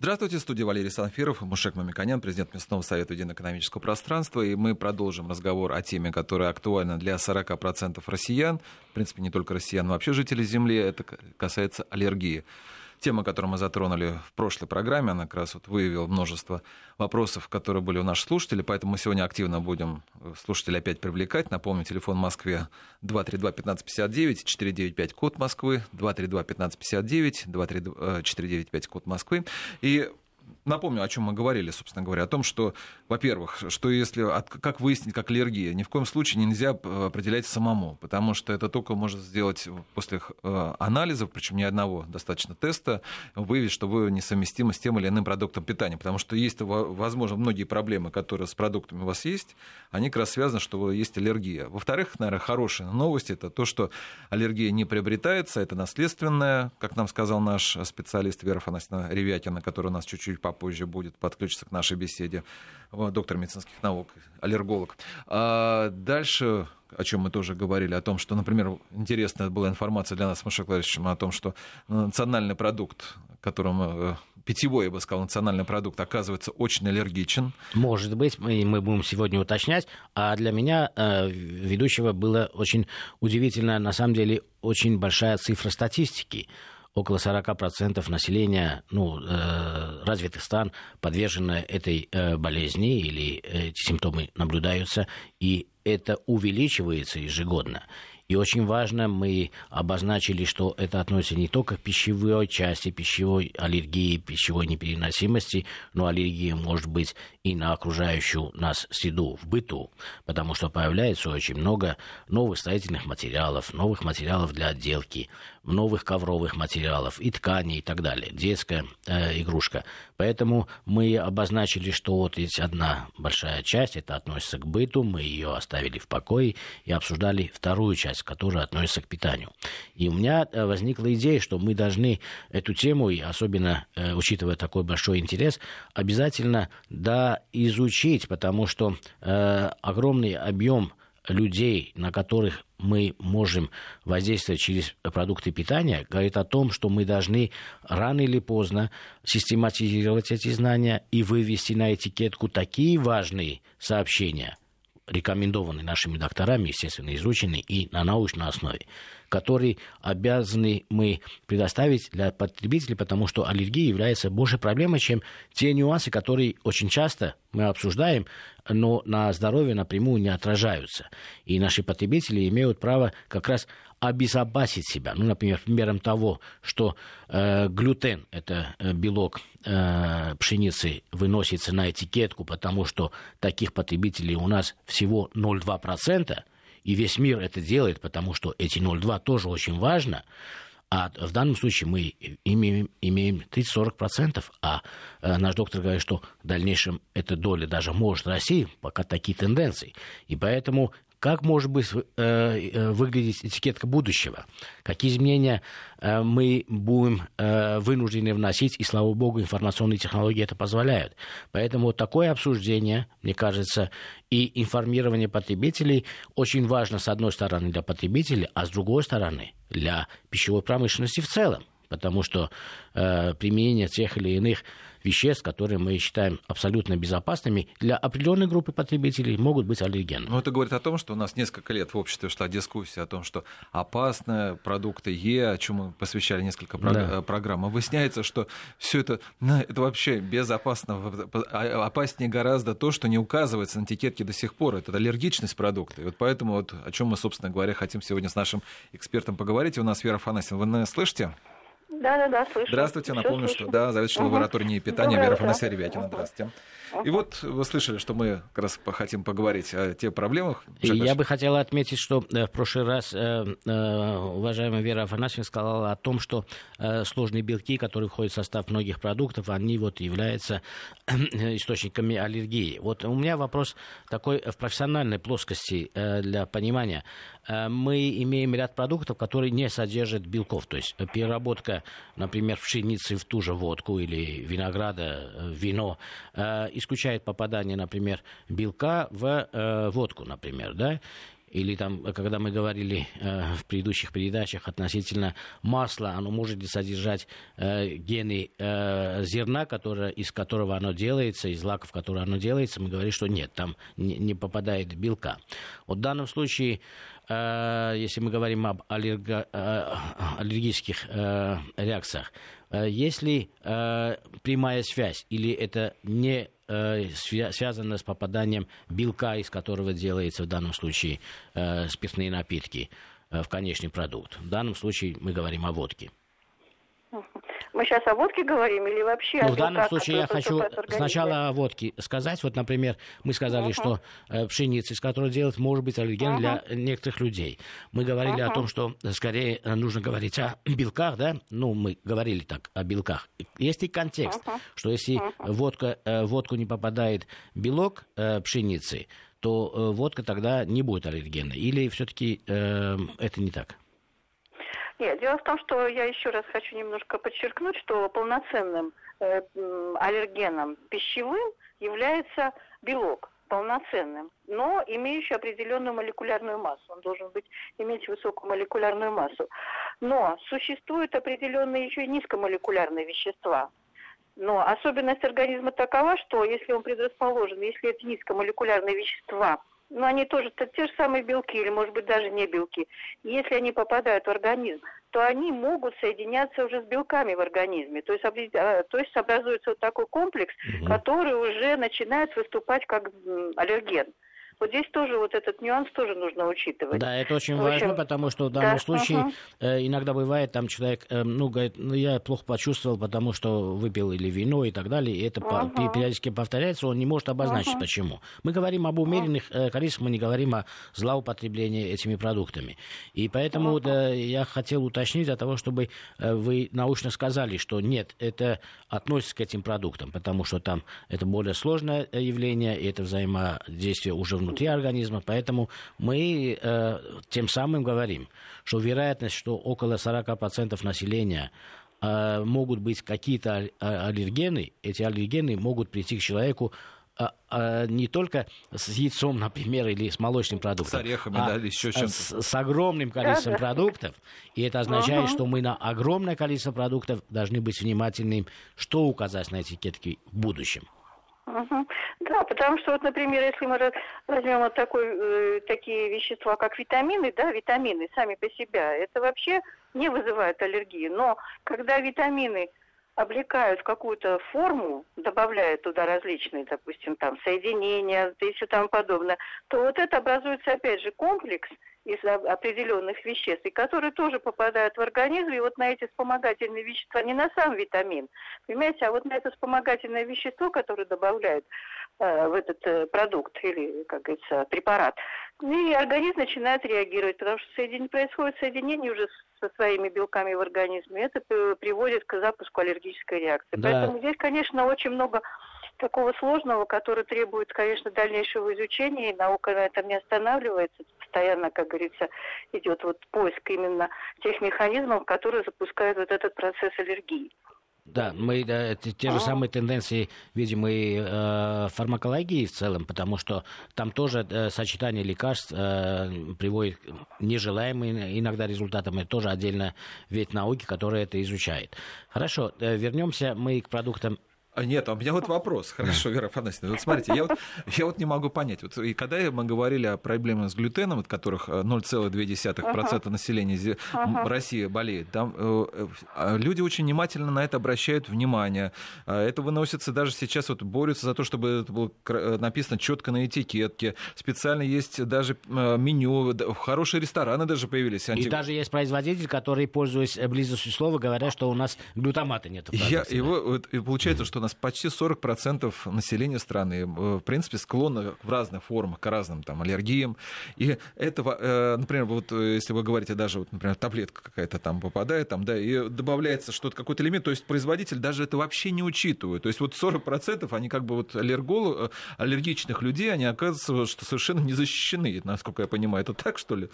Здравствуйте, студия Валерий Санфиров, Мушек Мамиканян, президент Местного совета единоэкономического пространства. И мы продолжим разговор о теме, которая актуальна для 40% россиян. В принципе, не только россиян, но вообще жителей Земли. Это касается аллергии. Тема, которую мы затронули в прошлой программе, она как раз вот выявила множество вопросов, которые были у наших слушателей, поэтому мы сегодня активно будем э, слушателей опять привлекать. Напомню, телефон в Москве 232-1559, 495 код Москвы, 232-1559, 232-495 код Москвы. И напомню, о чем мы говорили, собственно говоря, о том, что, во-первых, что если, как выяснить, как аллергия, ни в коем случае нельзя э, определять самому, потому что это только может сделать после э, анализов, причем не одного, достаточно теста, выявить, что вы несовместимы с тем или иным продуктом питания, потому что есть, возможно, многие проблемы, которые с продуктами у вас есть, они как раз связаны, что есть аллергия. Во-вторых, наверное, хорошая новость, это то, что аллергия не приобретается, это наследственная, как нам сказал наш специалист Вера Фанасьевна Ревятина, который у нас чуть-чуть попозже будет подключиться к нашей беседе, доктор медицинских наук, аллерголог. А дальше о чем мы тоже говорили, о том, что, например, интересная была информация для нас с Машей о том, что национальный продукт, которым э, питьевой, я бы сказал, национальный продукт оказывается очень аллергичен. Может быть, мы, мы будем сегодня уточнять. А для меня, э, ведущего, было очень удивительно, на самом деле, очень большая цифра статистики около 40% населения ну, э, развитых стран подвержено этой э, болезни или эти симптомы наблюдаются, и это увеличивается ежегодно. И очень важно, мы обозначили, что это относится не только к пищевой части, пищевой аллергии, пищевой непереносимости, но аллергия может быть и на окружающую нас среду в быту, потому что появляется очень много новых строительных материалов, новых материалов для отделки, новых ковровых материалов и тканей и так далее. Детская э, игрушка. Поэтому мы обозначили, что вот есть одна большая часть, это относится к быту, мы ее оставили в покое и обсуждали вторую часть, которая относится к питанию. И у меня э, возникла идея, что мы должны эту тему, и особенно э, учитывая такой большой интерес, обязательно да, изучить, потому что э, огромный объем людей, на которых мы можем воздействовать через продукты питания, говорит о том, что мы должны рано или поздно систематизировать эти знания и вывести на этикетку такие важные сообщения, рекомендованные нашими докторами, естественно, изученные и на научной основе, который обязаны мы предоставить для потребителей, потому что аллергия является больше проблемой, чем те нюансы, которые очень часто мы обсуждаем, но на здоровье напрямую не отражаются. И наши потребители имеют право как раз обезопасить себя. Ну, например, примером того, что э, глютен, это э, белок э, пшеницы, выносится на этикетку, потому что таких потребителей у нас всего 0,2%, и весь мир это делает, потому что эти 0,2 тоже очень важно. А в данном случае мы имеем, имеем 30-40%, а э, наш доктор говорит, что в дальнейшем эта доля даже может расти, пока такие тенденции. И поэтому как может быть э, э, выглядеть этикетка будущего? Какие изменения э, мы будем э, вынуждены вносить, и, слава богу, информационные технологии это позволяют. Поэтому вот такое обсуждение, мне кажется, и информирование потребителей очень важно, с одной стороны, для потребителей, а с другой стороны, для пищевой промышленности в целом. Потому что э, применение тех или иных веществ, которые мы считаем абсолютно безопасными, для определенной группы потребителей могут быть аллергенами. Ну, это говорит о том, что у нас несколько лет в обществе шла дискуссия о том, что опасные продукты Е, о чем мы посвящали несколько да. программ, а выясняется, что все это, ну, это вообще безопасно, а, опаснее гораздо то, что не указывается на этикетке до сих пор, это аллергичность продукта. И вот поэтому, вот, о чем мы, собственно говоря, хотим сегодня с нашим экспертом поговорить. У нас Вера Фанасьевна, вы нас слышите? Да, да, да, слышу. Здравствуйте, напомню, что да, заведующий угу. лабораторией питания Вера Фанасия Ребятина. Здравствуйте. И вот вы слышали, что мы как раз хотим поговорить о тех проблемах. И я бы хотел отметить, что э, в прошлый раз э, э, уважаемая Вера Афанасьевна сказала о том, что сложные белки, которые входят в состав многих продуктов, они вот являются источниками аллергии. Вот у меня вопрос такой в профессиональной плоскости для понимания. Мы имеем ряд продуктов, которые не содержат белков. То есть переработка, например, пшеницы в ту же водку или винограда в вино исключает попадание, например, белка в э, водку, например, да, или там, когда мы говорили э, в предыдущих передачах относительно масла, оно может содержать э, гены э, зерна, которое, из которого оно делается, из лаков, которого оно делается, мы говорим, что нет, там не, не попадает белка. Вот в данном случае э, если мы говорим об аллерго, э, аллергических э, реакциях, если прямая связь или это не э, связано с попаданием белка, из которого делается в данном случае э, спиртные напитки э, в конечный продукт. В данном случае мы говорим о водке. Мы сейчас о водке говорим или вообще ну, о В данном случае я хочу сначала о водке сказать. Вот, например, мы сказали, uh-huh. что э, пшеница, из которой делают, может быть аллерген uh-huh. для некоторых людей. Мы говорили uh-huh. о том, что э, скорее э, нужно говорить о белках, да? Ну, мы говорили так о белках. Есть и контекст, uh-huh. что если uh-huh. водка, э, водку не попадает белок э, пшеницы, то э, водка тогда не будет аллергенной. Или все-таки э, это не так? Нет, дело в том, что я еще раз хочу немножко подчеркнуть, что полноценным э, аллергеном пищевым является белок полноценным, но имеющий определенную молекулярную массу. Он должен быть, иметь высокую молекулярную массу. Но существуют определенные еще и низкомолекулярные вещества. Но особенность организма такова, что если он предрасположен, если это низкомолекулярные вещества но они тоже -то те же самые белки, или, может быть, даже не белки. Если они попадают в организм, то они могут соединяться уже с белками в организме. То есть, а, то есть образуется вот такой комплекс, угу. который уже начинает выступать как аллерген. Вот здесь тоже вот этот нюанс тоже нужно учитывать. Да, это очень в общем, важно, потому что в данном да, случае угу. э, иногда бывает, там человек, э, ну, говорит, ну, я плохо почувствовал, потому что выпил или вино и так далее, и это угу. по, периодически повторяется, он не может обозначить, угу. почему. Мы говорим об умеренных э, количествах, мы не говорим о злоупотреблении этими продуктами. И поэтому угу. да, я хотел уточнить для того, чтобы э, вы научно сказали, что нет, это относится к этим продуктам, потому что там это более сложное э, явление, и это взаимодействие уже внутри внутри организма. Поэтому мы э, тем самым говорим, что вероятность, что около 40% населения э, могут быть какие-то аллергены, эти аллергены могут прийти к человеку а, а, не только с яйцом, например, или с молочным продуктом, с орехами, а да, или еще чем-то. С, с огромным количеством да, продуктов. И это означает, угу. что мы на огромное количество продуктов должны быть внимательными, что указать на этикетке в будущем. Да, потому что вот, например, если мы возьмем вот такой, э, такие вещества, как витамины, да, витамины сами по себе, это вообще не вызывает аллергии. Но когда витамины облекают в какую-то форму, добавляют туда различные, допустим, там соединения и все тому подобное, то вот это образуется опять же комплекс из определенных веществ, и которые тоже попадают в организм, и вот на эти вспомогательные вещества, не на сам витамин, понимаете, а вот на это вспомогательное вещество, которое добавляют э, в этот э, продукт или, как говорится, препарат, и организм начинает реагировать, потому что соединение, происходит соединение уже со своими белками в организме, это приводит к запуску аллергической реакции. Да. Поэтому здесь, конечно, очень много такого сложного, который требует, конечно, дальнейшего изучения, и наука на этом не останавливается. Постоянно, как говорится, идет вот поиск именно тех механизмов, которые запускают вот этот процесс аллергии. Да, мы да, те, те же самые тенденции видим и э, фармакологии в целом, потому что там тоже э, сочетание лекарств э, приводит к нежелаемым иногда результатам. Это тоже отдельно вид науки, которая это изучает. Хорошо, э, вернемся мы к продуктам нет, а у меня вот вопрос. Хорошо, Вера Афанасьевна. Вот смотрите, я вот, я вот не могу понять. Вот, и когда мы говорили о проблемах с глютеном, от которых 0,2% uh-huh. населения uh-huh. России болеет, там э, э, люди очень внимательно на это обращают внимание. А это выносится даже сейчас, вот борются за то, чтобы это было э, написано четко на этикетке. Специально есть даже меню, хорошие рестораны даже появились. Анти... И даже есть производитель, который, пользуясь близостью слова, говорят, что у нас глютамата нет. Я, его, и получается, что нас почти 40% населения страны, э, в принципе, склонно в разных формах к разным там, аллергиям. И этого, э, например, вот э, если вы говорите, даже, вот, например, таблетка какая-то там попадает, там, да, и добавляется что-то, какой-то элемент, то есть производитель даже это вообще не учитывает. То есть вот 40% они как бы вот аллергол, аллергичных людей, они оказываются, что совершенно не защищены, насколько я понимаю. Это так, что ли?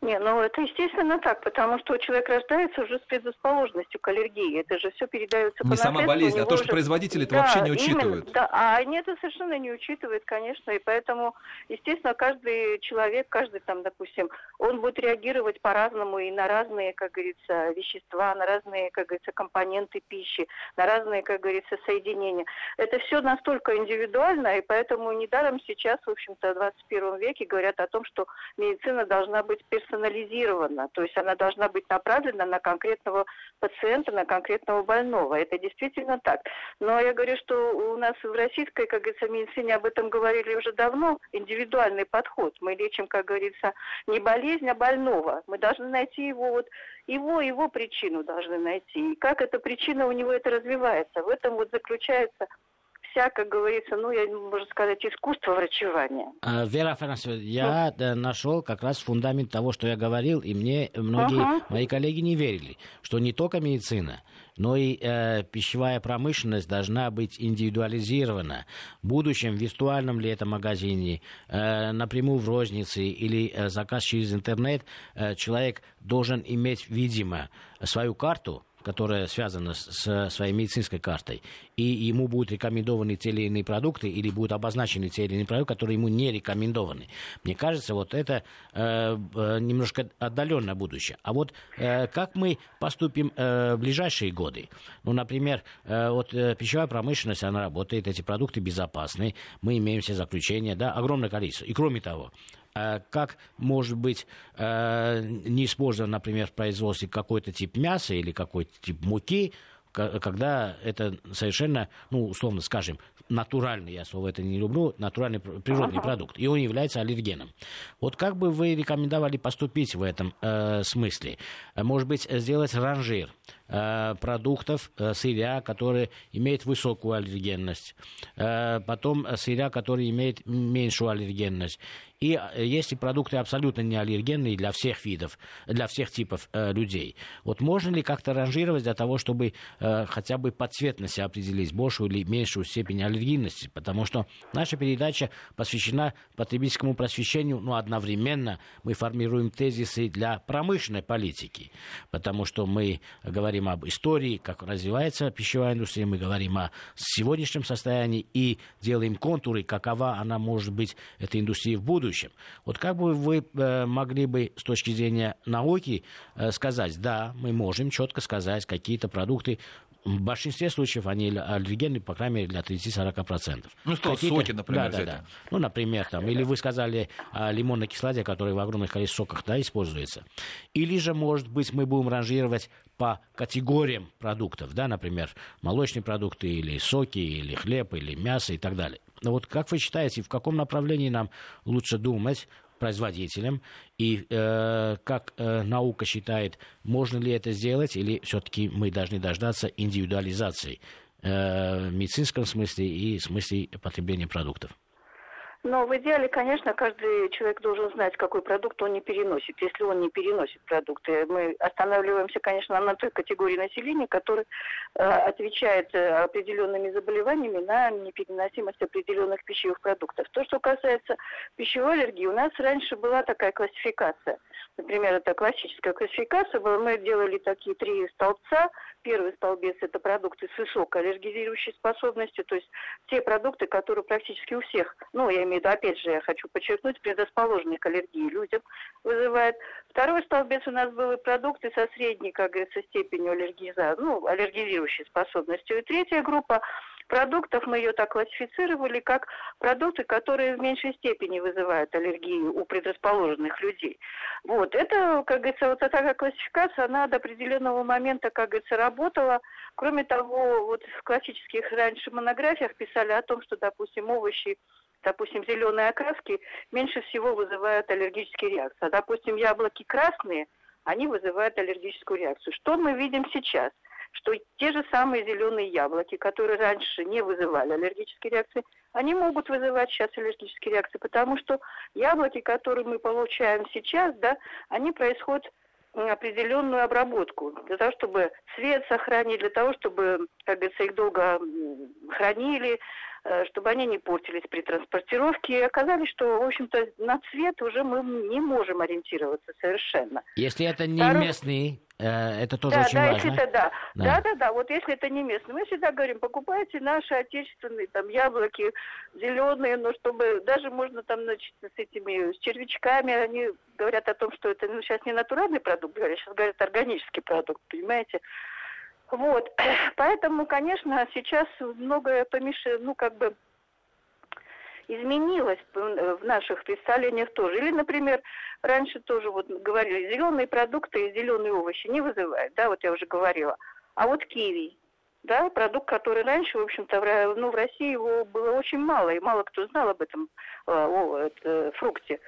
Не, ну это естественно так, потому что человек рождается уже с предрасположенностью к аллергии. Это же все передается не по Не сама болезнь, а то, что уже... производители это да, вообще не учитывают. Именно, да, а они это совершенно не учитывают, конечно, и поэтому, естественно, каждый человек, каждый там, допустим, он будет реагировать по-разному и на разные, как говорится, вещества, на разные, как говорится, компоненты пищи, на разные, как говорится, соединения. Это все настолько индивидуально, и поэтому недаром сейчас, в общем-то, в 21 веке говорят о том, что медицина должна быть персональной персонализирована, то есть она должна быть направлена на конкретного пациента, на конкретного больного. Это действительно так. Но я говорю, что у нас в российской, как говорится, медицине об этом говорили уже давно, индивидуальный подход. Мы лечим, как говорится, не болезнь, а больного. Мы должны найти его вот его, его причину должны найти. И как эта причина у него это развивается. В этом вот заключается вся, как говорится, ну, я, можно сказать, искусство врачевания. А, Вера Афанасьевна, я ну. нашел как раз фундамент того, что я говорил, и мне многие uh-huh. мои коллеги не верили, что не только медицина, но и э, пищевая промышленность должна быть индивидуализирована. В будущем, в виртуальном ли это магазине, э, напрямую в рознице или э, заказ через интернет, э, человек должен иметь, видимо, свою карту, которая связана с своей медицинской картой, и ему будут рекомендованы те или иные продукты, или будут обозначены те или иные продукты, которые ему не рекомендованы. Мне кажется, вот это э, э, немножко отдаленное будущее. А вот э, как мы поступим э, в ближайшие годы? Ну, например, э, вот э, пищевая промышленность, она работает, эти продукты безопасны, мы имеем все заключения, да, огромное количество. И кроме того, как может быть э, не использован, например, в производстве какой-то тип мяса или какой-то тип муки, когда это совершенно, ну, условно скажем, натуральный, я слово это не люблю, натуральный природный продукт, и он является аллергеном. Вот как бы вы рекомендовали поступить в этом э, смысле? Может быть, сделать ранжир э, продуктов, э, сырья, которые имеют высокую аллергенность, э, потом сырья, которые имеют меньшую аллергенность, и э, есть и продукты абсолютно не аллергенные для всех видов, для всех типов э, людей. Вот можно ли как-то ранжировать для того, чтобы э, хотя бы по цветности определить большую или меньшую степень аллергийности? Потому что наша передача посвящена потребительскому просвещению, но одновременно мы формируем тезисы для промышленной политики, потому что мы говорим об истории, как развивается пищевая индустрия, мы говорим о сегодняшнем состоянии и делаем контуры, какова она может быть, эта индустрия в будущем будущем. Вот как бы вы э, могли бы с точки зрения науки э, сказать, да, мы можем четко сказать, какие-то продукты в большинстве случаев они аллергены, по крайней мере, для 30-40%. Ну, что, соки, например, да, да, да. Ну, например, там, или вы сказали о лимонной кислоте, которая в огромных количествах соках да, используется. Или же, может быть, мы будем ранжировать по категориям продуктов, да, например, молочные продукты, или соки, или хлеб, или мясо и так далее. Но вот как вы считаете, в каком направлении нам лучше думать производителям и э, как э, наука считает, можно ли это сделать или все-таки мы должны дождаться индивидуализации э, в медицинском смысле и в смысле потребления продуктов? Но в идеале, конечно, каждый человек должен знать, какой продукт он не переносит. Если он не переносит продукты, мы останавливаемся, конечно, на той категории населения, которая э, отвечает э, определенными заболеваниями на непереносимость определенных пищевых продуктов. То, что касается пищевой аллергии, у нас раньше была такая классификация. Например, это классическая классификация была. Мы делали такие три столбца. Первый столбец – это продукты с высокой аллергизирующей способностью, то есть те продукты, которые практически у всех, ну, я имею в виду, опять же, я хочу подчеркнуть, предрасположенные к аллергии людям вызывает. Второй столбец у нас были продукты со средней, как говорится, степенью аллергиза, ну, аллергизирующей способностью. И третья группа продуктов, мы ее так классифицировали, как продукты, которые в меньшей степени вызывают аллергию у предрасположенных людей. Вот, это, как говорится, вот такая классификация, она до определенного момента, как говорится, работала. Кроме того, вот в классических раньше монографиях писали о том, что, допустим, овощи допустим, зеленые окраски меньше всего вызывают аллергические реакции. А, допустим, яблоки красные, они вызывают аллергическую реакцию. Что мы видим сейчас? Что те же самые зеленые яблоки, которые раньше не вызывали аллергические реакции, они могут вызывать сейчас аллергические реакции, потому что яблоки, которые мы получаем сейчас, да, они происходят определенную обработку для того, чтобы цвет сохранить, для того, чтобы, как говорится, их долго хранили, чтобы они не портились при транспортировке. И оказалось, что, в общем-то, на цвет уже мы не можем ориентироваться совершенно. Если это не Второй... местный Э, это тоже да, очень да, важно. Если это, да. Да. да, да, да. Вот если это не местный, мы всегда говорим, покупайте наши отечественные там яблоки зеленые, но чтобы даже можно там, значит, с этими с червячками, они говорят о том, что это ну, сейчас не натуральный продукт, говорят, сейчас говорят органический продукт, понимаете? Вот, поэтому, конечно, сейчас многое помешано, ну, как бы, изменилось в наших представлениях тоже. Или, например, раньше тоже вот говорили, зеленые продукты и зеленые овощи не вызывают, да, вот я уже говорила. А вот киви, да, продукт, который раньше, в общем-то, ну, в России его было очень мало, и мало кто знал об этом э, о, это, фрукте.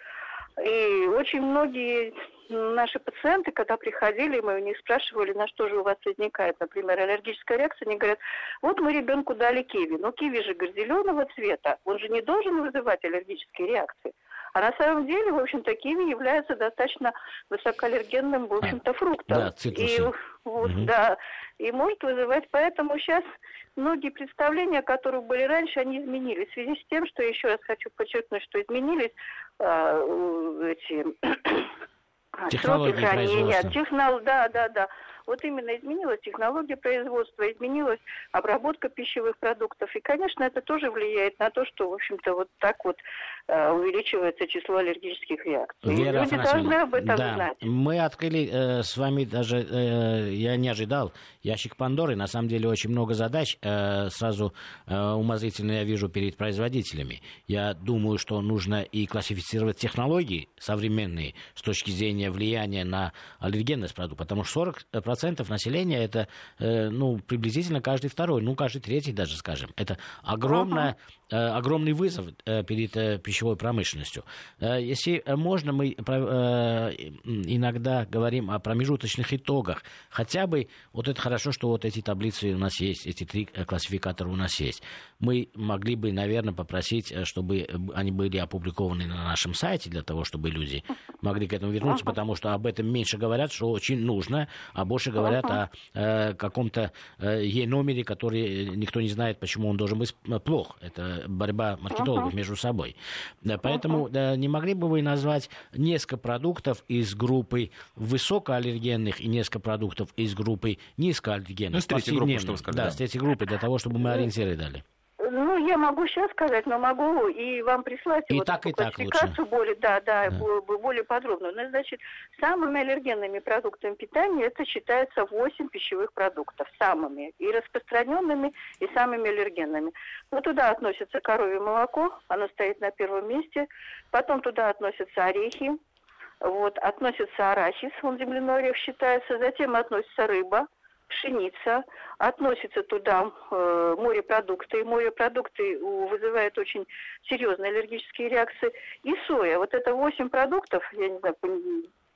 И очень многие наши пациенты, когда приходили, мы у них спрашивали, на что же у вас возникает, например, аллергическая реакция, они говорят, вот мы ребенку дали киви, но киви же, говорит, зеленого цвета, он же не должен вызывать аллергические реакции. А на самом деле, в общем-то, киви является достаточно высокоаллергенным, в общем-то, фруктом. Да. И, вот, угу. да, и может вызывать, поэтому сейчас многие представления, которые были раньше, они изменились. В связи с тем, что, еще раз хочу подчеркнуть, что изменились э, эти Технологии сроки хранения, технол... да, да, да. Вот именно изменилась технология производства, изменилась обработка пищевых продуктов. И, конечно, это тоже влияет на то, что, в общем-то, вот так вот э, увеличивается число аллергических реакций. Вера Люди должны об этом да. знать. Мы открыли э, с вами даже, э, я не ожидал, ящик Пандоры. На самом деле очень много задач. Э, сразу э, умозрительно я вижу перед производителями. Я думаю, что нужно и классифицировать технологии современные с точки зрения влияния на аллергенность продукта. Потому что 40% процентов населения это, э, ну, приблизительно каждый второй, ну, каждый третий даже, скажем. Это огромная, uh-huh. Э, огромный вызов э, перед э, пищевой промышленностью. Если можно, мы иногда говорим о промежуточных итогах. Хотя бы, вот это хорошо, что вот эти таблицы у нас есть, эти три классификатора у нас есть. Мы могли бы, наверное, попросить, чтобы они были опубликованы на нашем сайте, для того, чтобы люди могли к этому вернуться, потому что об этом меньше говорят, что очень нужно, а больше говорят о каком-то Е-номере, который никто не знает, почему он должен быть плох. Это борьба маркетологов uh-huh. между собой. Поэтому uh-huh. не могли бы вы назвать несколько продуктов из группы высокоаллергенных и несколько продуктов из группы низкоаллергенных? Ну, с третьей группы, что вы сказали. Да, с третьей группы, для того, чтобы мы ориентиры дали. Ну, я могу сейчас сказать, но могу и вам прислать и вот так, и так классификацию более, да, да, да. более подробно. Ну, значит, самыми аллергенными продуктами питания это считается 8 пищевых продуктов, самыми и распространенными, и самыми аллергенными. Ну, туда относится коровье молоко, оно стоит на первом месте. Потом туда относятся орехи, вот, относится арахис, он земляной орех считается. Затем относится рыба, пшеница, относится туда э, морепродукты. И морепродукты вызывают очень серьезные аллергические реакции. И соя. Вот это 8 продуктов, я не знаю,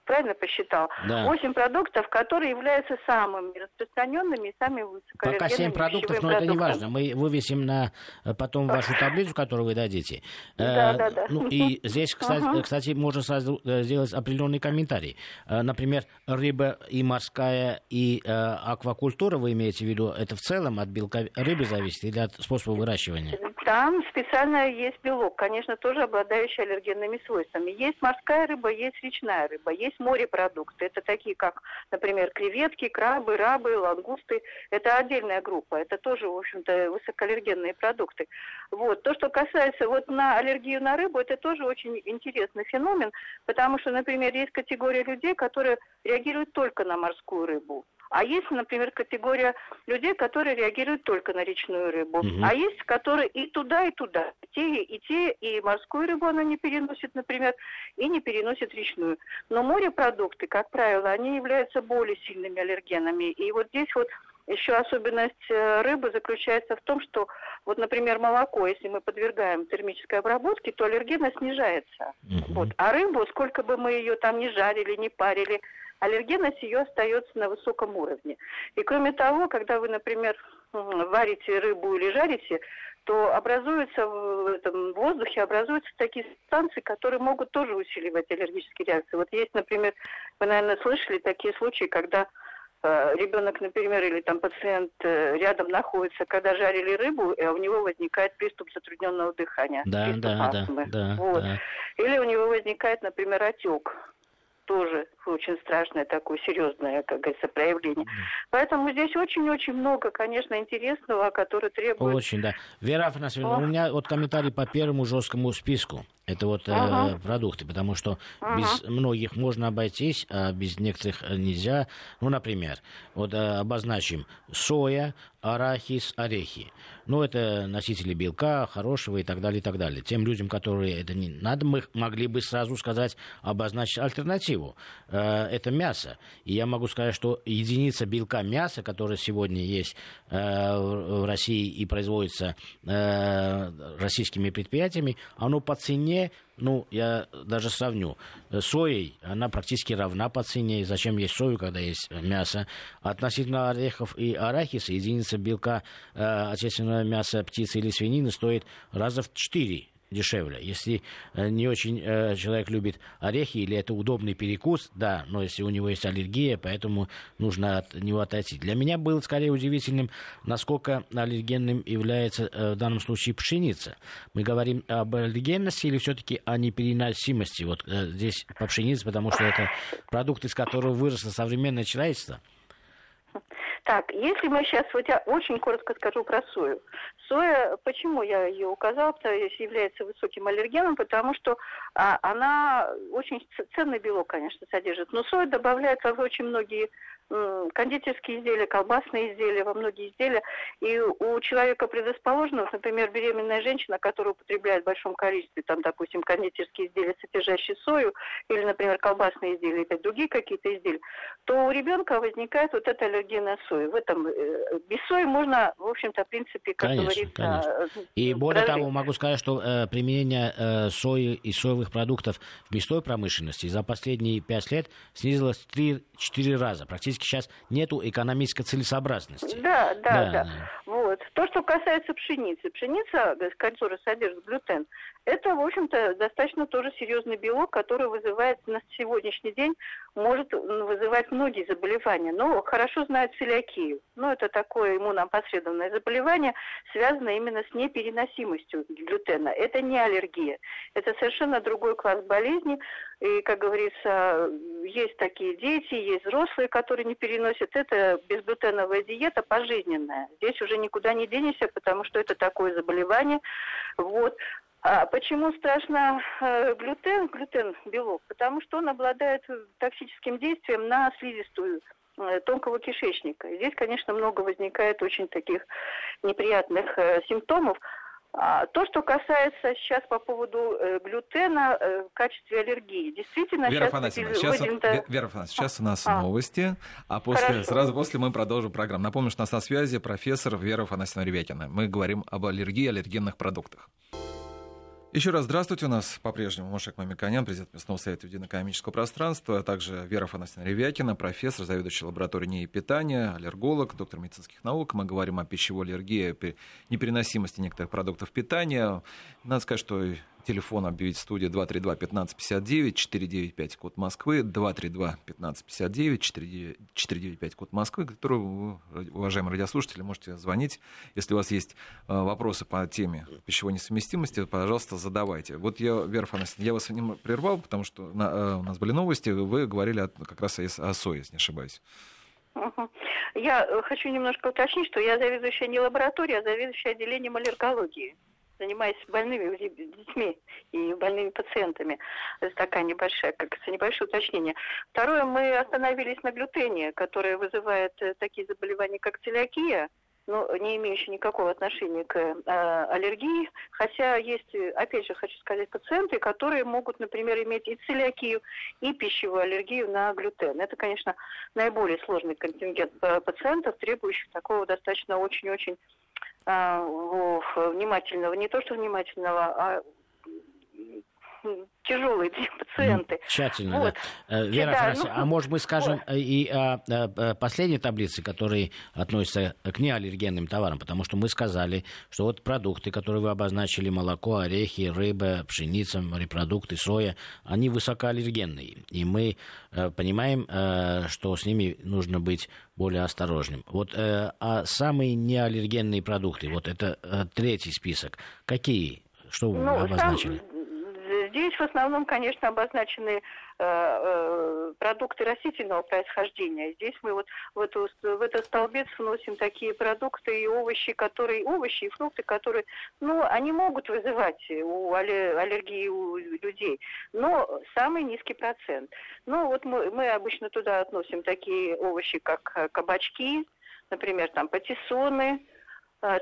правильно посчитал? Да. 8 продуктов, которые являются самыми распространенными и самыми высокоаллергенными Пока 7 продуктов, но это не важно. Мы вывесим на э, потом вашу таблицу, которую вы дадите. Да, э, да, да. Ну и здесь, кстати, uh кстати, можно сразу э, сделать определенный комментарий. Э, например, рыба и морская, и э, аквакультура, вы имеете в виду, это в целом от белка рыбы зависит или от способа выращивания? Там специально есть белок, конечно, тоже обладающий аллергенными свойствами. Есть морская рыба, есть речная рыба, есть морепродукты. Это такие, как, например, креветки, крабы, рабы, лангусты. Это отдельная группа. Это тоже, в общем-то, высокоаллергенные продукты. Вот. То, что касается вот на аллергию на рыбу, это тоже очень интересный феномен, потому что, например, есть категория людей, которые реагируют только на морскую рыбу. А есть, например, категория людей, которые реагируют только на речную рыбу. Угу. А есть, которые и туда, и туда. Те, и те, и морскую рыбу она не переносит, например, и не переносит речную. Но морепродукты, как правило, они являются более сильными аллергенами. И вот здесь вот еще особенность э, рыбы заключается в том, что, вот, например, молоко, если мы подвергаем термической обработке, то аллергенность снижается. Угу. Вот. А рыбу, сколько бы мы ее там ни жарили, ни парили, аллергенность ее остается на высоком уровне. И кроме того, когда вы, например, варите рыбу или жарите, то образуются в этом воздухе образуются такие субстанции, которые могут тоже усиливать аллергические реакции. Вот есть, например, вы, наверное, слышали такие случаи, когда э, ребенок, например, или там пациент э, рядом находится, когда жарили рыбу, и у него возникает приступ затрудненного дыхания. Да, приступ да, астмы. да, вот. да. Или у него возникает, например, отек тоже очень страшное такое серьезное, как говорится, проявление. Поэтому здесь очень-очень много, конечно, интересного, которое требует... Очень, да. Вера Афанасьевна, О. у меня вот комментарий по первому жесткому списку. Это вот э, Ага. продукты, потому что Ага. без многих можно обойтись, а без некоторых э, нельзя. Ну, например, вот э, обозначим соя, арахис, орехи. Ну, это носители белка, хорошего и так далее, и так далее. Тем людям, которые это не надо, мы могли бы сразу сказать, обозначить альтернативу. Э, это мясо. И я могу сказать, что единица белка мяса, которая сегодня есть э, в в России и производится э, российскими предприятиями, оно по цене, ну, я даже сравню, э, соей, она практически равна по цене. И Зачем есть сою, когда есть э, мясо? Относительно орехов и арахиса, единица белка э, отечественного мяса птицы или свинины стоит раза в 4 дешевле. Если э, не очень э, человек любит орехи или это удобный перекус, да, но если у него есть аллергия, поэтому нужно от него отойти. Для меня было скорее удивительным, насколько аллергенным является э, в данном случае пшеница. Мы говорим об аллергенности или все-таки о непереносимости вот здесь по пшенице, потому что это продукт, из которого выросло современное человечество. Так, если мы сейчас, вот я очень коротко скажу про сою. Соя, почему я ее указала, потому что является высоким аллергеном, потому что а, она очень ценный белок, конечно, содержит. Но соя добавляется в очень многие кондитерские изделия, колбасные изделия, во многие изделия. И у человека предрасположенного, например, беременная женщина, которая употребляет в большом количестве, там, допустим, кондитерские изделия, содержащие сою, или, например, колбасные изделия, или другие какие-то изделия, то у ребенка возникает вот эта аллергия на сою. В этом э, без сои можно, в общем-то, в принципе, как Конечно, говорится, э, И более прожить. того, могу сказать, что э, применение э, сои и соевых продуктов в мясной промышленности за последние пять лет снизилось в 3-4 раза. Практически сейчас нету экономической целесообразности. Да, да, Да, да. То, что касается пшеницы. Пшеница, э, которая содержит глютен, это, в общем-то, достаточно тоже серьезный белок, который вызывает на сегодняшний день, может вызывать многие заболевания. Но хорошо знают целиакию. Ну, это такое иммуноопосредованное заболевание, связанное именно с непереносимостью глютена. Это не аллергия. Это совершенно другой класс болезни. И, как говорится, есть такие дети, есть взрослые, которые не переносят. Это безглютеновая диета пожизненная. Здесь уже никуда не денешься, потому что это такое заболевание. Вот. А почему страшно э, глютен, глютен белок? Потому что он обладает токсическим действием на слизистую э, тонкого кишечника. Здесь, конечно, много возникает очень таких неприятных э, симптомов. А то, что касается сейчас по поводу э, глютена э, в качестве аллергии, действительно Вера сейчас Афанасьевна, выделено- сейчас, выделено- Ве- Вера Афанасьевна, сейчас у нас А. новости, а после, Хорошо. сразу после мы продолжим программу. Напомню, что у нас на связи профессор Вера Афанасьевна Ревякина. Мы говорим об аллергии и аллергенных продуктах. Еще раз здравствуйте. У нас по-прежнему Мошек Мамиканян, президент Местного совета единоэкономического пространства, а также Вера Афанасьевна Ревякина, профессор, заведующий лабораторией НИИ питания, аллерголог, доктор медицинских наук. Мы говорим о пищевой аллергии, непереносимости некоторых продуктов питания. Надо сказать, что телефон объявить в студии 232-1559, 495 код Москвы, 232-1559, 495 код Москвы, который вы, уважаемые радиослушатели, можете звонить. Если у вас есть э, вопросы по теме пищевой несовместимости, пожалуйста, задавайте. Вот я, Вера Афанасьевна, я вас немного прервал, потому что на- э, у нас были новости, вы говорили о- как раз о, о сое, если не ошибаюсь. Я э, хочу немножко уточнить, что я заведующая не лабораторией, а заведующая отделением аллергологии. Занимаюсь больными детьми и больными пациентами. Это такая небольшая, как говорится, небольшое уточнение. Второе, мы остановились на глютене, которое вызывает э, такие заболевания, как целиакия, но не имеющие никакого отношения к э, аллергии. Хотя есть, э, опять же, хочу сказать, пациенты, которые могут, например, иметь и целиакию, и пищевую аллергию на глютен. Это, конечно, наиболее сложный контингент э, пациентов, требующих такого достаточно очень-очень а, внимательного, не то что внимательного, а тяжелые пациенты. Тщательно, вот. да. Э, Вера да, ну, а может мы скажем вот. и о, о последней таблице, которые относятся к неаллергенным товарам, потому что мы сказали, что вот продукты, которые вы обозначили, молоко, орехи, рыба, пшеница, морепродукты, соя, они высокоаллергенные. И мы э, понимаем, э, что с ними нужно быть более осторожным. Вот, а самые неаллергенные продукты, вот это третий список, какие? Что вы ну, обозначили? Сам Здесь в основном, конечно, обозначены э, э, продукты растительного происхождения. Здесь мы вот в, эту, в этот столбец вносим такие продукты и овощи, которые, овощи и фрукты, которые, ну, они могут вызывать у аллергии у людей, но самый низкий процент. Ну, вот мы, мы обычно туда относим такие овощи, как кабачки, например, там патиссоны,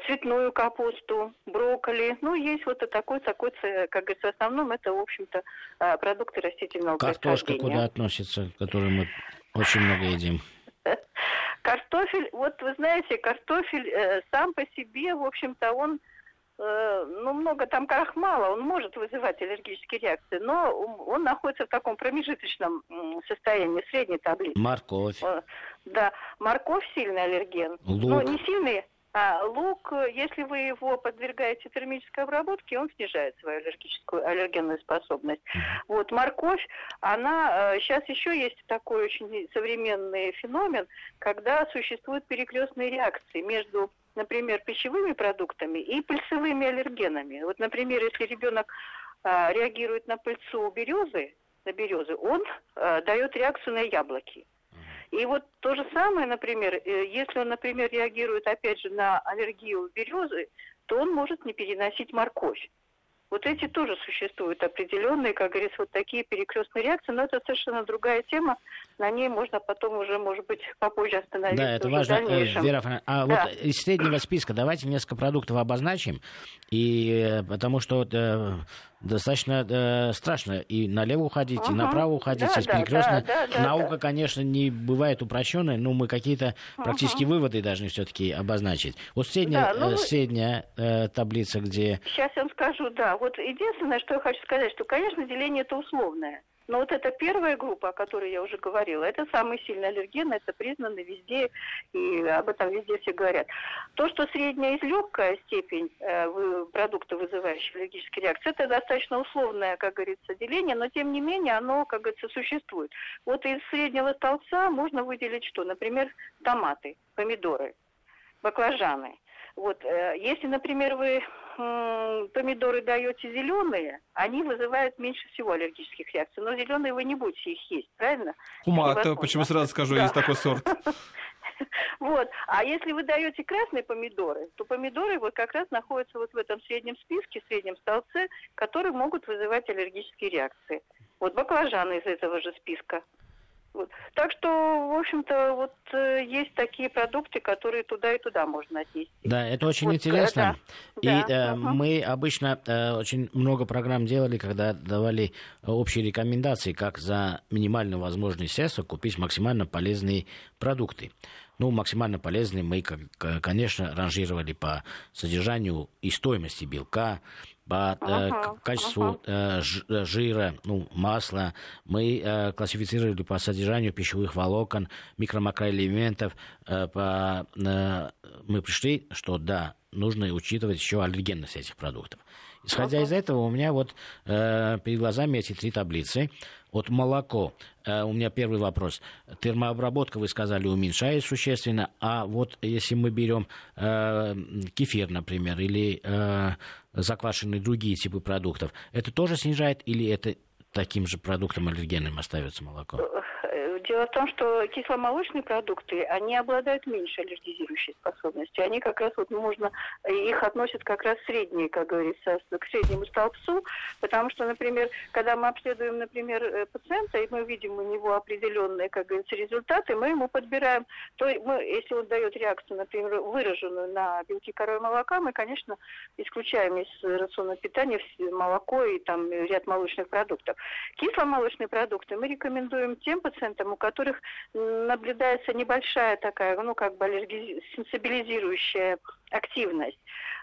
цветную капусту, брокколи. Ну, есть вот такой, такой, как говорится, в основном это, в общем-то, а, продукты растительного Картошка куда относится, которую мы очень много едим? Картофель, вот вы знаете, картофель э, сам по себе, в общем-то, он э, ну, много там крахмала, он может вызывать аллергические реакции, но он находится в таком промежуточном состоянии, средней таблицы. Морковь. Да, морковь сильный аллерген. Лук. Но не сильный, а лук, если вы его подвергаете термической обработке, он снижает свою аллергическую аллергенную способность. Вот морковь, она сейчас э, еще есть такой очень современный феномен, когда существуют перекрестные реакции между например, пищевыми продуктами и пыльцевыми аллергенами. Вот, например, если ребенок а, реагирует на пыльцу березы, на березы, он а, дает реакцию на яблоки. И вот то же самое, например, э, если он, например, реагирует, опять же, на аллергию березы, то он может не переносить морковь. Вот эти тоже существуют определенные, как говорится, вот такие перекрестные реакции, но это совершенно другая тема. На ней можно потом уже, может быть, попозже остановиться. Да, это важно. Э, Вера, а да. вот из среднего списка давайте несколько продуктов обозначим, и э, потому что э, достаточно э, страшно и налево уходить, uh-huh. и направо уходить, да, и перекрестно. Да, да, Наука, да. конечно, не бывает упрощенной, но мы какие-то практически выводы должны все-таки обозначить. Вот средняя, да, ну, средняя э, таблица, где... Сейчас я вам скажу, да. Вот единственное, что я хочу сказать, что, конечно, деление это условное. Но вот эта первая группа, о которой я уже говорила, это самый сильный аллерген, это признано везде, и об этом везде все говорят. То, что средняя и легкая степень э, продукта, вызывающих аллергические реакции, это достаточно условное, как говорится, деление, но тем не менее оно, как говорится, существует. Вот из среднего столбца можно выделить что? Например, томаты, помидоры, баклажаны. Вот, э, если, например, вы помидоры даете зеленые, они вызывают меньше всего аллергических реакций. Но зеленые вы не будете их есть, правильно? Кумата, почему сразу скажу, да. есть такой сорт. Вот. А если вы даете красные помидоры, то помидоры вот как раз находятся вот в этом среднем списке, среднем столбце, которые могут вызывать аллергические реакции. Вот баклажаны из этого же списка. Вот. Так что, в общем-то, вот э, есть такие продукты, которые туда и туда можно отнести. Да, это очень вот, интересно. Да, и да, э, угу. мы обычно э, очень много программ делали, когда давали общие рекомендации, как за минимально возможный средства купить максимально полезные продукты. Ну, максимально полезные мы, конечно, ранжировали по содержанию и стоимости белка, по ага, качеству ага. Э, жира, ну, масла. Мы э, классифицировали по содержанию пищевых волокон, микро-макроэлементов. Э, по, мы пришли, что да, нужно учитывать еще аллергенность этих продуктов. Исходя uh-huh. из этого, у меня вот э, перед глазами эти три таблицы. Вот молоко. Э, у меня первый вопрос. Термообработка, вы сказали, уменьшает существенно. А вот если мы берем э, кефир, например, или э, заквашенные другие типы продуктов, это тоже снижает или это таким же продуктом аллергенным остается молоко? Дело в том, что кисломолочные продукты, они обладают меньшей аллергизирующей способностью. Они как раз вот можно, их относят как раз средние, как говорится, к среднему столбцу, потому что, например, когда мы обследуем, например, э, пациента, и мы видим у него определенные, как говорится, результаты, мы ему подбираем, то мы, если он дает реакцию, например, выраженную на белки коровы молока, мы, конечно, исключаем из рациона питания молоко и там ряд молочных продуктов. Кисломолочные продукты мы рекомендуем тем пациентам, у которых наблюдается небольшая такая, ну, как бы сенсибилизирующая активность.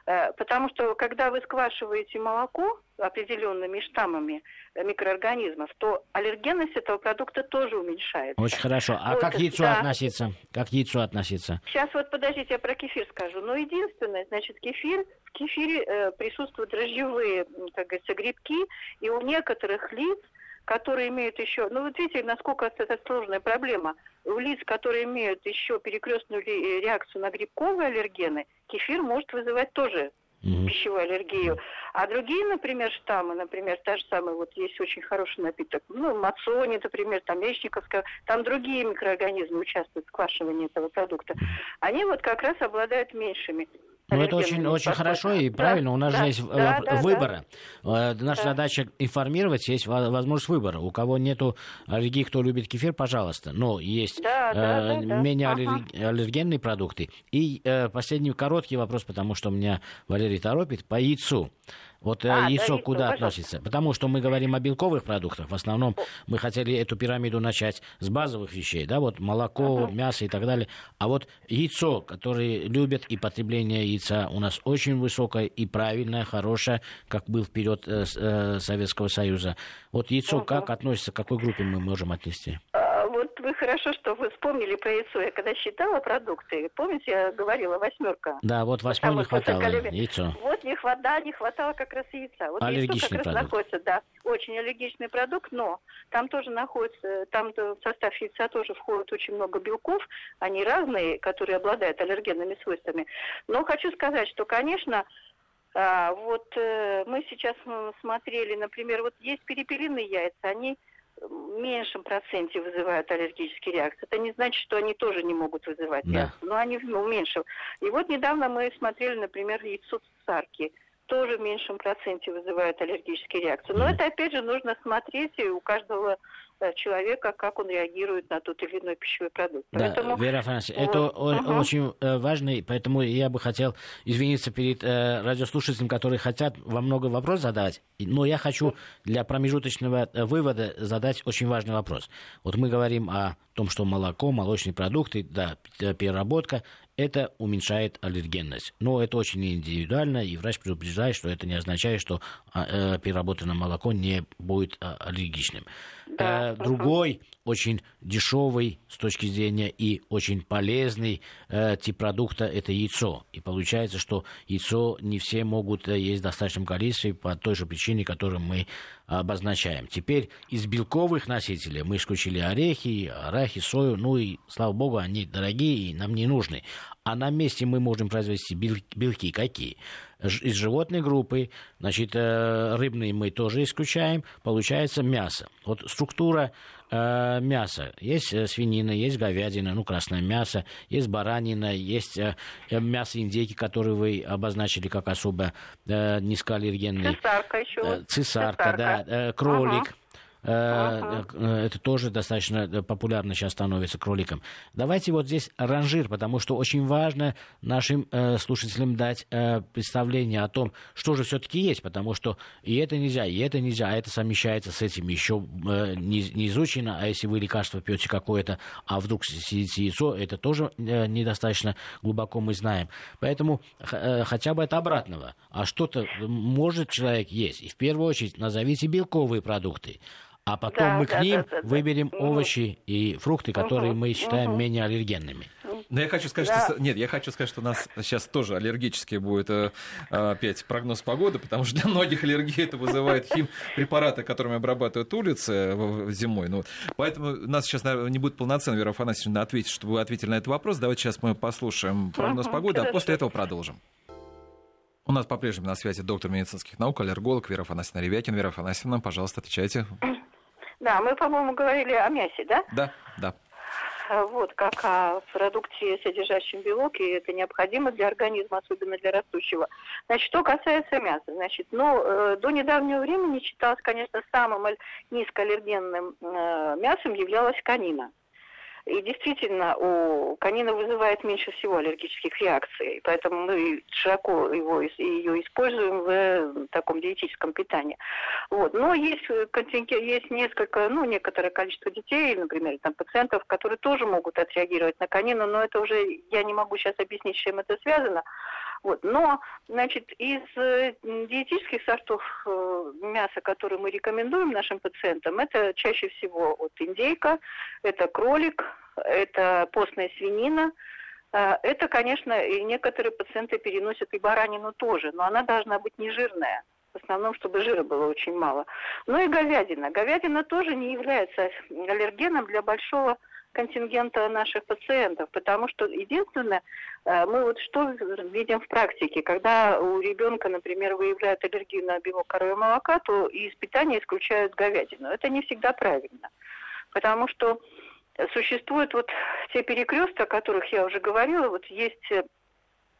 Э, потому что, когда вы сквашиваете молоко определенными штаммами э, микроорганизмов, то аллергенность этого продукта тоже уменьшается. Очень хорошо. А вот, как к яйцу да. относиться? Как к яйцу относиться? Сейчас вот подождите, я про кефир скажу. Но единственное, значит, кефир, в кефире э, присутствуют дрожжевые, как говорится, грибки, и у некоторых лиц которые имеют еще, ну вот видите, насколько это сложная проблема. У лиц, которые имеют еще перекрестную реакцию на грибковые аллергены, кефир может вызывать тоже mm-hmm. пищевую аллергию. А другие, например, штаммы, например, та же самая, вот есть очень хороший напиток, ну, мацони, например, там, лечниковская, там другие микроорганизмы участвуют в сквашивании этого продукта. Они вот как раз обладают меньшими ну, это очень, очень хорошо и правильно. Да, У нас да, же есть да, да, выбора. Да. Наша да. задача информировать, есть возможность выбора. У кого нету аллергии, кто любит кефир, пожалуйста. Но есть да, да, э, да, менее ага. аллергенные продукты. И э, последний короткий вопрос, потому что меня Валерий торопит, по яйцу. Вот э, а, яйцо да, куда яйцо, относится? Потому что мы говорим о белковых продуктах. В основном мы хотели эту пирамиду начать с базовых вещей, да, вот молоко, uh-huh. мясо и так далее. А вот яйцо, которое любят и потребление яйца у нас очень высокое и правильное, хорошее, как был вперед э, э, Советского Союза. Вот яйцо uh-huh. как относится, к какой группе мы можем отнести? вы хорошо, что вы вспомнили про яйцо. Я когда считала продукты, помните, я говорила восьмерка. Да, вот восьмой не хватало яйцо. Вот не хватало, не хватало как раз яйца. Вот аллергичный яйцо как раз находится, да, очень аллергичный продукт, но там тоже находится, там в состав яйца тоже входит очень много белков, они разные, которые обладают аллергенными свойствами. Но хочу сказать, что, конечно, а, вот э, мы сейчас смотрели, например, вот есть перепелиные яйца, они меньшем проценте вызывают аллергические реакции. Это не значит, что они тоже не могут вызывать да. реакцию, но они ну, меньше. И вот недавно мы смотрели, например, яйцо цесарки тоже в меньшем проценте вызывают аллергические реакции. Но это, опять же, нужно смотреть, и у каждого Э, человека, как он реагирует на тот или иной пищевой продукт. Да, поэтому, Вера Афанасьевна, вот, это угу. очень э, важно, и поэтому я бы хотел извиниться перед э, радиослушателями, которые хотят во много вопрос задать, но я хочу для промежуточного э, вывода задать очень важный вопрос. Вот мы говорим о том, что молоко, молочные продукты, да, переработка, это уменьшает аллергенность. Но это очень индивидуально, и врач предупреждает, что это не означает, что а, э, переработанное молоко не будет а, аллергичным. Да. Э, другой очень дешевый с точки зрения и очень полезный э, тип продукта это яйцо. И получается, что яйцо не все могут э, есть в достаточном количестве по той же причине, которую мы обозначаем. Теперь из белковых носителей мы исключили орехи, арахи, сою, ну и, слава богу, они дорогие и нам не нужны. А на месте мы можем произвести белки какие? Из животной группы, значит, э, рыбные мы тоже исключаем, получается мясо. Вот структура э, мяса. Есть э, свинина, есть говядина, ну, красное мясо, есть баранина, есть э, э мясо индейки, которое вы обозначили как особо э, низкоаллергенный. Цесарка еще. Э, цесарка, цесарка. да, э, кролик. Ага. Ага. Э, э, это тоже достаточно э, популярно сейчас становится кроликом. Давайте вот здесь ранжир, потому что очень важно нашим э, слушателям дать э, представление о том, что же все-таки есть, потому что и это нельзя, и это нельзя, а это совмещается с этим еще э, не, не изучено, а если вы лекарство пьете какое-то, а вдруг сидите яйцо, это тоже э, недостаточно глубоко мы знаем. Поэтому э, хотя бы от обратного. А что-то может человек есть. И в первую очередь назовите белковые продукты а потом да, мы да, к ним да, да, выберем да. овощи и фрукты, которые угу, мы считаем угу. менее аллергенными. Но я хочу сказать, да. что нет, я хочу сказать, что у нас сейчас тоже аллергический будет э, опять прогноз погоды, потому что для многих аллергии это вызывает химпрепараты, которыми обрабатывают улицы зимой. Ну, поэтому у нас сейчас наверное, не будет полноценно, Вера Афанасьевна, ответить, чтобы вы ответили на этот вопрос. Давайте сейчас мы послушаем прогноз угу, погоды, хорошо. а после этого продолжим. У нас по-прежнему на связи доктор медицинских наук, аллерголог Вера Афанасьевна Ревякин. Вера Афанасьевна, пожалуйста, отвечайте. Да, мы, по-моему, говорили о мясе, да? Да, да. А, вот, как о продукте, содержащем белок, и это необходимо для организма, особенно для растущего. Значит, что касается мяса, значит, ну, э, до недавнего времени считалось, конечно, самым низкоаллергенным э, мясом являлась конина. И действительно, у канина вызывает меньше всего аллергических реакций, поэтому мы широко его, ее используем в э, таком диетическом питании. Вот. Но есть, контингент, есть несколько, ну, некоторое количество детей, например, там, пациентов, которые тоже могут отреагировать на канину, но это уже, я не могу сейчас объяснить, с чем это связано. Вот. Но, значит, из э, диетических сортов э, мяса, которые мы рекомендуем нашим пациентам, это чаще всего вот индейка, это кролик, это постная свинина, э, это, конечно, и некоторые пациенты переносят и баранину тоже, но она должна быть не жирная. В основном, чтобы жира было очень мало. Ну и говядина. Говядина тоже не является аллергеном для большого контингента наших пациентов, потому что единственное, э, мы вот что видим в практике, когда у ребенка, например, выявляют аллергию на белок коровьего молока, то из питания исключают говядину. Это не всегда правильно, потому что существуют вот те перекресты, о которых я уже говорила, вот есть э,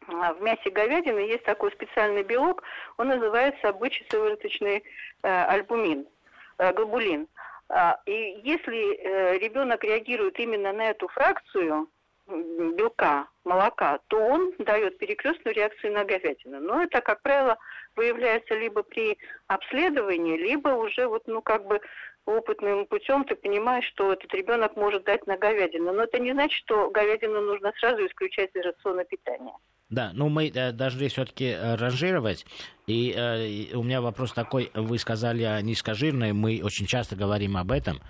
в мясе говядины есть такой специальный белок, он называется обычный сывороточный э, альбумин, э, глобулин. А, и если ребенок реагирует именно на эту фракцию белка, молока, то он дает перекрестную реакцию на говядину. Но это, как правило, выявляется либо при обследовании, либо уже вот, ну, как бы опытным путем ты понимаешь, что этот ребенок может дать на говядину. Но это не значит, что говядину нужно сразу исключать из рациона питания. Да, ну мы э, должны все-таки э, ранжировать. И э, у меня вопрос такой, вы сказали о низкожирной, мы очень часто говорим об этом.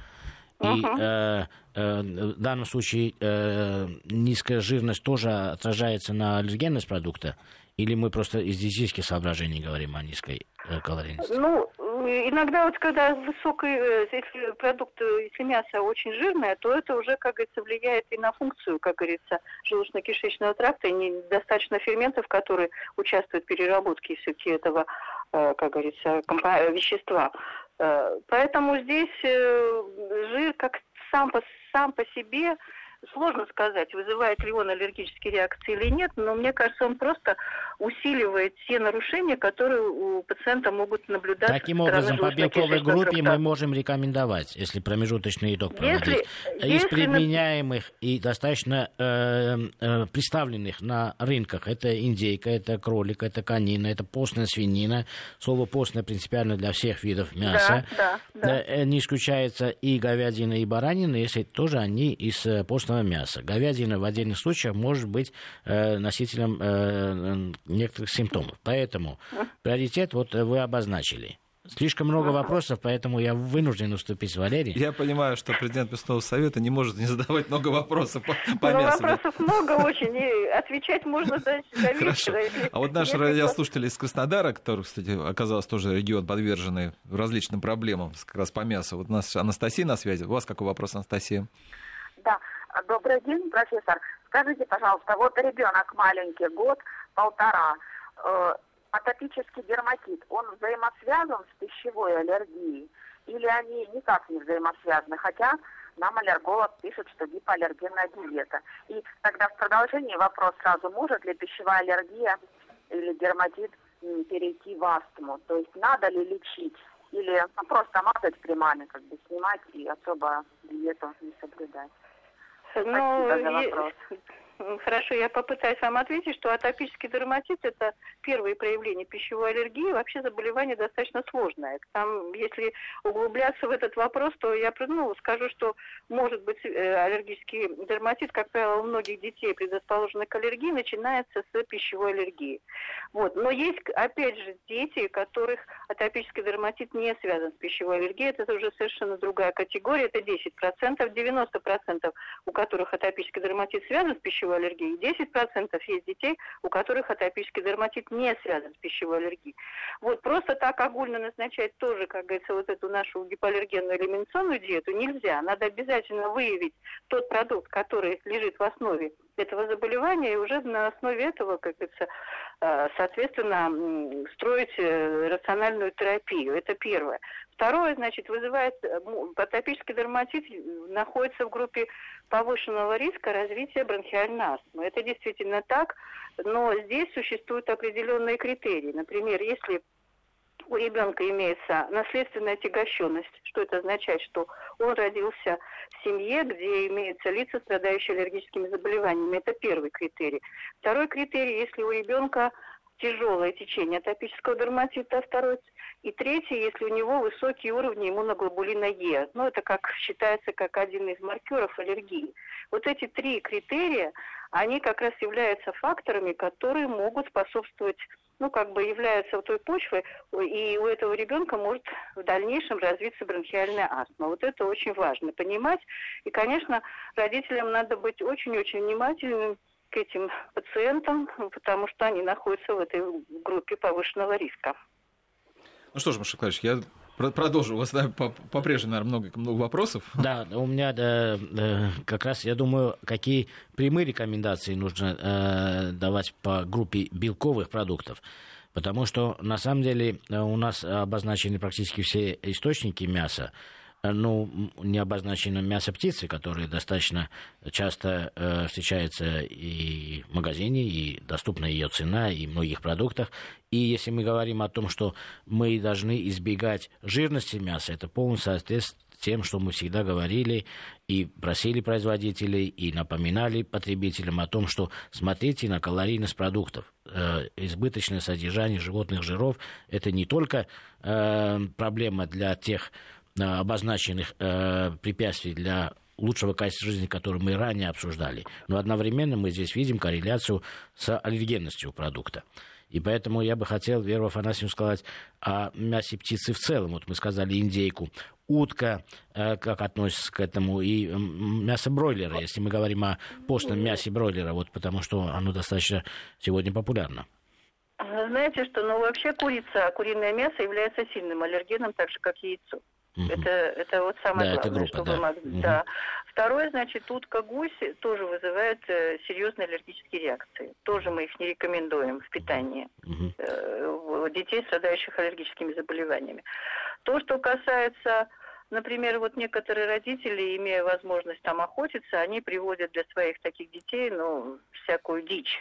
И uh-huh. э, э, в данном случае э, низкая жирность тоже отражается на аллергенность продукта? Или мы просто из диетических соображений говорим о низкой э, калорийности? Ну, иногда вот когда высокий, э, если продукт, э, если мясо очень жирное, то это уже, как говорится, влияет и на функцию, как говорится, желудочно-кишечного тракта, и недостаточно ферментов, которые участвуют в переработке все-таки этого, э, как говорится, вещества. Поэтому здесь жир как сам по, сам по себе Сложно сказать, вызывает ли он аллергические реакции или нет, но мне кажется, он просто усиливает те нарушения, которые у пациента могут наблюдаться. Таким образом, по белковой группе мы можем рекомендовать, если промежуточный итог проводить, если, из если... применяемых и достаточно э, э, представленных на рынках, это индейка, это кролик, это конина, это постная свинина. Слово постная принципиально для всех видов мяса. Да, да, да. Э, не исключается и говядина, и баранина, если тоже они из э, постной костного мяса. Говядина в отдельных случаях может быть э, носителем э, некоторых симптомов. Поэтому приоритет вот вы обозначили. Слишком много вопросов, поэтому я вынужден уступить Валерий. Я понимаю, что президент Местного совета не может не задавать много вопросов по, по ну, мясу. Вопросов много очень, и отвечать можно до, до Хорошо. А вот наши радиослушатели из Краснодара, который, кстати, оказался тоже регион, подверженный различным проблемам как раз по мясу. Вот у нас Анастасия на связи. У вас какой вопрос, Анастасия? Да, Добрый день, профессор. Скажите, пожалуйста, вот ребенок маленький, год-полтора, э, атопический дерматит, он взаимосвязан с пищевой аллергией? Или они никак не взаимосвязаны? Хотя нам аллерголог пишет, что гипоаллергенная диета. И тогда в продолжении вопрос сразу, может ли пищевая аллергия или дерматит перейти в астму? То есть надо ли лечить? Или ну, просто мазать кремами, как бы снимать и особо диету не соблюдать? Tá Não, tá aqui Próxima. Хорошо, я попытаюсь вам ответить, что атопический дерматит – это первые проявления пищевой аллергии. Вообще заболевание достаточно сложное. Там, если углубляться в этот вопрос, то я ну, скажу, что может быть э, аллергический дерматит, как правило, у многих детей, предрасположенных к аллергии, начинается с пищевой аллергии. Вот. Но есть, опять же, дети, у которых атопический дерматит не связан с пищевой аллергией. Это уже совершенно другая категория. Это 10%. 90% у которых атопический дерматит связан с пищевой пищевой аллергией. 10% есть детей, у которых атопический дерматит не связан с пищевой аллергией. Вот просто так огульно назначать тоже, как говорится, вот эту нашу гипоаллергенную элиминационную диету нельзя. Надо обязательно выявить тот продукт, который лежит в основе этого заболевания, и уже на основе этого, как говорится, э, соответственно, строить э, рациональную терапию. Это первое. Второе, значит, вызывает э, атопический дерматит находится в группе повышенного риска развития бронхиальной астмы. Это действительно так, но здесь существуют определенные критерии. Например, если у ребенка имеется наследственная отягощенность. Что это означает? Что он родился в семье, где имеются лица, страдающие аллергическими заболеваниями. Это первый критерий. Второй критерий, если у ребенка тяжелое течение атопического дерматита, второй. И третий, если у него высокие уровни иммуноглобулина Е. Ну, это как считается как один из маркеров аллергии. Вот эти три критерия, они как раз являются факторами, которые могут способствовать ну, как бы являются той почвой, и у этого ребенка может в дальнейшем развиться бронхиальная астма. Вот это очень важно понимать. И, конечно, родителям надо быть очень-очень внимательными к этим пациентам, потому что они находятся в этой группе повышенного риска. Ну что ж, Маша Клавич, я продолжу. У вас да, по-прежнему, наверное, много, много вопросов. Да, у меня да, как раз, я думаю, какие прямые рекомендации нужно э, давать по группе белковых продуктов. Потому что, на самом деле, у нас обозначены практически все источники мяса ну, не обозначено мясо птицы, которое достаточно часто э, встречается и в магазине, и доступна ее цена, и в многих продуктах. И если мы говорим о том, что мы должны избегать жирности мяса, это полностью соответствует тем, что мы всегда говорили и просили производителей, и напоминали потребителям о том, что смотрите на калорийность продуктов. Э, избыточное содержание животных жиров – это не только э, проблема для тех обозначенных э, препятствий для лучшего качества жизни, которые мы ранее обсуждали. Но одновременно мы здесь видим корреляцию с аллергенностью продукта. И поэтому я бы хотел Веру Афанасьевну сказать о мясе птицы в целом. Вот мы сказали индейку, утка, э, как относится к этому, и мясо бройлера, если мы говорим о постном мясе бройлера, вот потому что оно достаточно сегодня популярно. Знаете что, ну вообще курица, куриное мясо является сильным аллергеном, так же как яйцо. Угу. Это, это вот самое да, главное, группа, что да. вы могли. Угу. Да. Второе, значит, утка гусь тоже вызывает э, серьезные аллергические реакции. Тоже мы их не рекомендуем в питании угу. э, детей, страдающих аллергическими заболеваниями. То, что касается Например, вот некоторые родители, имея возможность там охотиться, они приводят для своих таких детей, ну, всякую дичь.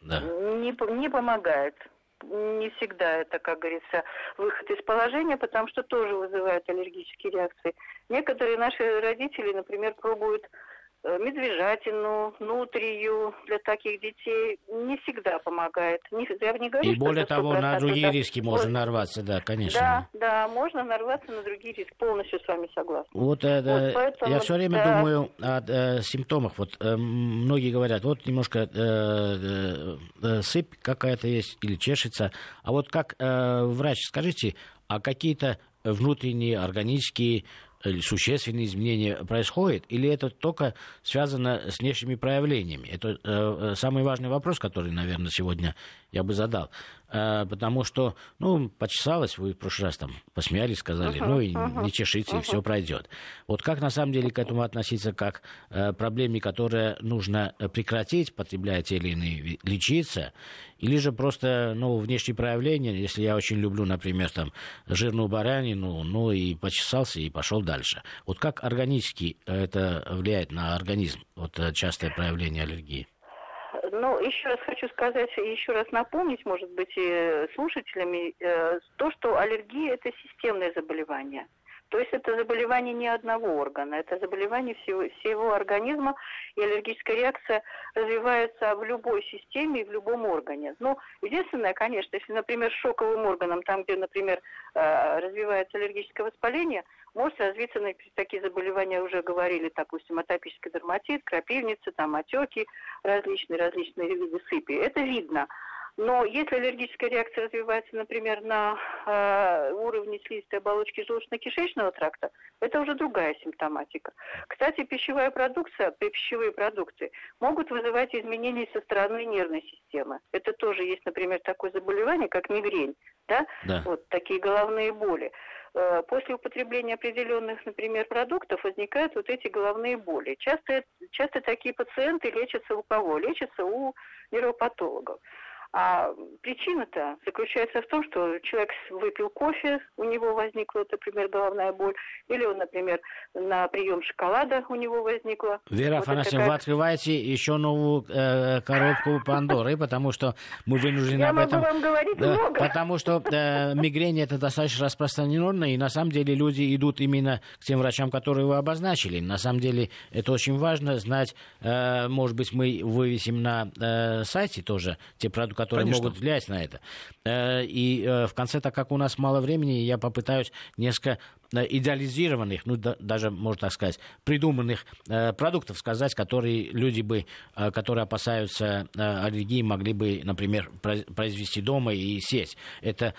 Да. Не, не помогает не всегда это, как говорится, выход из положения, потому что тоже вызывает аллергические реакции. Некоторые наши родители, например, пробуют медвежатину, нутрию для таких детей не всегда помогает. Не, я не говорю, И более того, на другие да. риски можно вот. нарваться, да, конечно. Да, да, можно нарваться на другие риски. Полностью с вами согласна. Вот, э, вот поэтому, я все время да. думаю о э, симптомах. Вот э, многие говорят, вот немножко э, э, сыпь какая-то есть или чешется. А вот как э, врач, скажите, а какие-то внутренние органические существенные изменения происходят, или это только связано с внешними проявлениями? Это э, э, самый важный вопрос, который, наверное, сегодня я бы задал. Э, потому что, ну, почесалось, вы в прошлый раз там посмеялись, сказали, uh-huh, ну, и uh-huh, не чешите, uh-huh. и все пройдет. Вот как на самом деле к этому относиться, как э, проблеме, которая нужно прекратить, потребляя те или иные лечиться, или же просто, ну, внешние проявления, если я очень люблю, например, там, жирную баранину, ну, и почесался, и пошел дальше. Вот как органически это влияет на организм, вот э, частое проявление аллергии? Ну, еще раз хочу сказать, еще раз напомнить, может быть, и слушателями, э, то, что аллергия – это системное заболевание. То есть это заболевание не одного органа, это заболевание всего, всего организма, и аллергическая реакция развивается в любой системе и в любом органе. Ну, единственное, конечно, если, например, шоковым органом, там, где, например, э, развивается аллергическое воспаление, может развиться такие заболевания, уже говорили, допустим, атопический дерматит, крапивница, там, отеки, различные, различные виды сыпи. Это видно. Но если аллергическая реакция развивается, например, на э, уровне слизистой оболочки желудочно-кишечного тракта, это уже другая симптоматика. Кстати, пищевая продукция, пищевые продукты могут вызывать изменения со стороны нервной системы. Это тоже есть, например, такое заболевание, как мигрень, да? да. Вот такие головные боли. Э, после употребления определенных, например, продуктов возникают вот эти головные боли. Часто, часто такие пациенты лечатся у кого? Лечатся у нейропатологов. А причина-то заключается в том, что человек выпил кофе, у него возникла, например, головная боль, или он, например, на прием шоколада у него возникла. Вера вот Афанасьевна, такая... вы открываете еще новую э, коробку Пандоры, потому что мы вынуждены Я об этом... вам говорить да, много. Потому что э, мигрень это достаточно распространенно, и на самом деле люди идут именно к тем врачам, которые вы обозначили. На самом деле это очень важно знать, э, может быть, мы вывесим на э, сайте тоже те продукты, которые Конечно. могут влиять на это. Э, и э, в конце, так как у нас мало времени, я попытаюсь несколько идеализированных, ну да, даже можно так сказать, придуманных э, продуктов сказать, которые люди бы, э, которые опасаются э, аллергии, могли бы, например, произвести дома и съесть. Это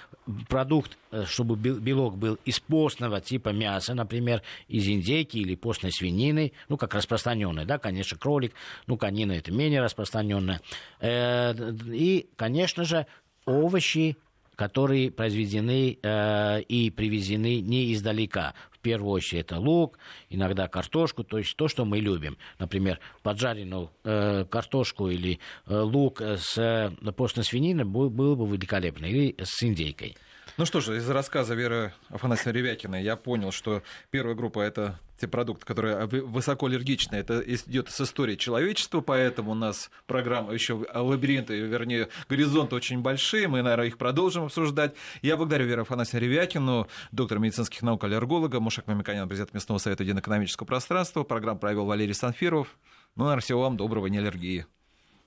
продукт, чтобы белок был из постного типа мяса, например, из индейки или постной свинины, ну как распространенный, да, конечно, кролик, ну конина это менее распространенное. Э, и, конечно же, овощи, которые произведены э, и привезены не издалека. В первую очередь это лук, иногда картошку, то есть то, что мы любим. Например, поджаренную э, картошку или э, лук с э, постной свининой было бы великолепно, или с индейкой. Ну что же, из рассказа Веры Афанасьевны Ревякиной я понял, что первая группа — это те продукты, которые высоко аллергичны. Это идет с истории человечества, поэтому у нас программа еще лабиринты, вернее, горизонты очень большие. Мы, наверное, их продолжим обсуждать. Я благодарю Веру Афанасьевну Ревякину, доктора медицинских наук, аллерголога, Мушек Мамиканян, президент местного совета единоэкономического пространства. Программу провел Валерий Санфиров. Ну, наверное, всего вам доброго, не аллергии.